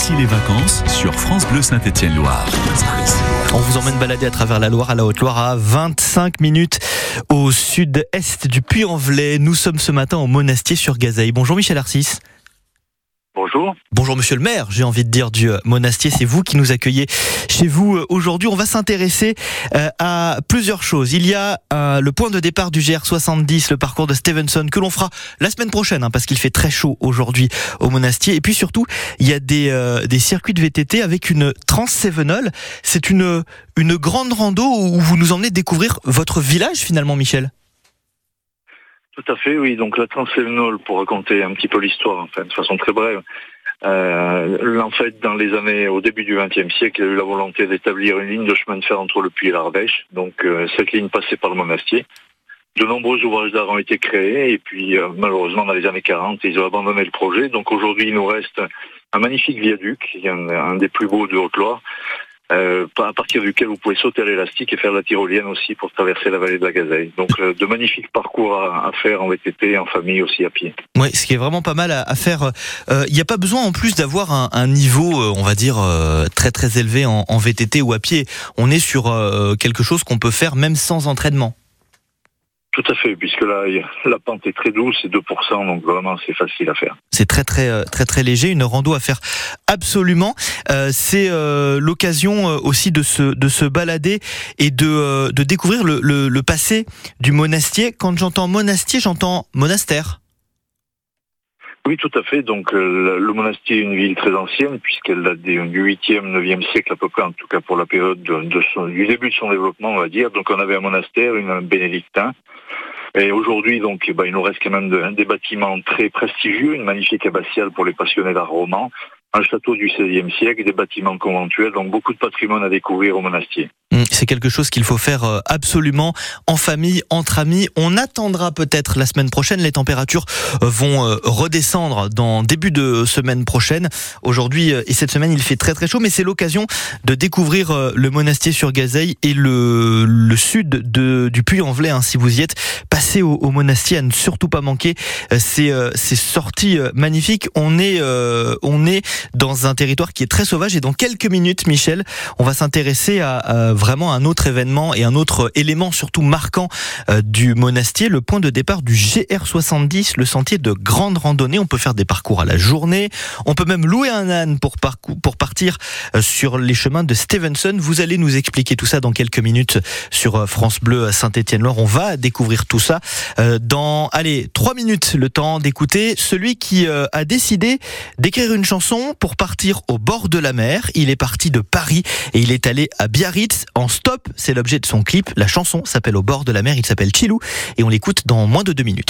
Ici les vacances sur France Bleu Saint-Étienne-Loire. On vous emmène balader à travers la Loire à la Haute-Loire à 25 minutes au sud-est du Puy-en-Velay. Nous sommes ce matin au Monastier sur Gazeille. Bonjour Michel Arcis. Bonjour. Bonjour Monsieur le maire, j'ai envie de dire du euh, Monastier, c'est vous qui nous accueillez chez vous euh, aujourd'hui. On va s'intéresser euh, à plusieurs choses. Il y a le point de départ du GR70, le parcours de Stevenson que l'on fera la semaine prochaine hein, parce qu'il fait très chaud aujourd'hui au Monastier. Et puis surtout, il y a des, circuits de VTT avec une Trans-Sevenol. C'est une, une grande rando où vous nous emmenez découvrir votre village finalement Michel. Tout à fait, oui. Donc la Transsévenol, pour raconter un petit peu l'histoire, enfin, de façon très brève, euh, en fait, dans les années, au début du XXe siècle, il y a eu la volonté d'établir une ligne de chemin de fer entre le Puy et l'Ardèche. Donc euh, cette ligne passait par le monastier. De nombreux ouvrages d'art ont été créés et puis euh, malheureusement dans les années 40, ils ont abandonné le projet. Donc aujourd'hui, il nous reste un magnifique viaduc, un des plus beaux de Haute-Loire, euh, à partir duquel vous pouvez sauter à l'élastique et faire la tyrolienne aussi pour traverser la vallée de la Gazeille. Donc euh, de magnifiques parcours à, faire en VTT, en famille aussi à pied. Oui, ce qui est vraiment pas mal à, faire. Il euh, n'y a pas besoin en plus d'avoir un, niveau, on va dire, très très élevé en, en, VTT ou à pied. On est sur quelque chose qu'on peut faire même sans entraînement. Tout à fait, puisque là, la pente est très douce, c'est 2%, donc vraiment c'est facile à faire. C'est très très euh, très très léger, une rando à faire absolument. Euh, c'est euh, l'occasion aussi de se de se balader et de de découvrir le, le, passé du monastier. Quand j'entends monastier, j'entends monastère. Oui, tout à fait. Donc le monastier est une ville très ancienne puisqu'elle date du 8e, 9e siècle à peu près, en tout cas pour la période de, du début de son développement, on va dire. Donc on avait un monastère, un bénédictin, et aujourd'hui, donc, eh ben, il nous reste quand même des bâtiments très prestigieux, une magnifique abbatiale pour les passionnés d'art roman, un château du XVIe siècle, des bâtiments conventuels, donc beaucoup de patrimoine à découvrir au monastier. Hum, c'est quelque chose qu'il faut faire euh, absolument en famille, entre amis. On attendra peut-être la semaine prochaine. Les températures euh, vont euh, redescendre dans début de semaine prochaine. Aujourd'hui et cette semaine, il fait très très chaud, mais c'est l'occasion de découvrir le monastier sur Gazeille et le, sud du Puy-en-Velay. Hein, si vous y êtes, passez au, monastier à ne surtout pas manquer ces, ces sorties magnifiques. On est, on est dans un territoire qui est très sauvage. Et dans quelques minutes, Michel, on va s'intéresser à, vraiment un autre événement et un autre élément surtout marquant euh, du monastier, le point de départ du GR70, le sentier de grande randonnée. On peut faire des parcours à la journée. On peut même louer un âne pour, pour partir euh, sur les chemins de Stevenson. Vous allez nous expliquer tout ça dans quelques minutes sur euh, France Bleu Saint-Étienne-Loire. On va découvrir tout ça dans, allez, trois minutes, le temps d'écouter celui qui a décidé d'écrire une chanson pour partir au bord de la mer. Il est parti de Paris et il est allé à Biarritz en stop. C'est l'objet de son clip. La chanson s'appelle Au bord de la mer. Il s'appelle Chilou et on l'écoute dans moins de deux minutes.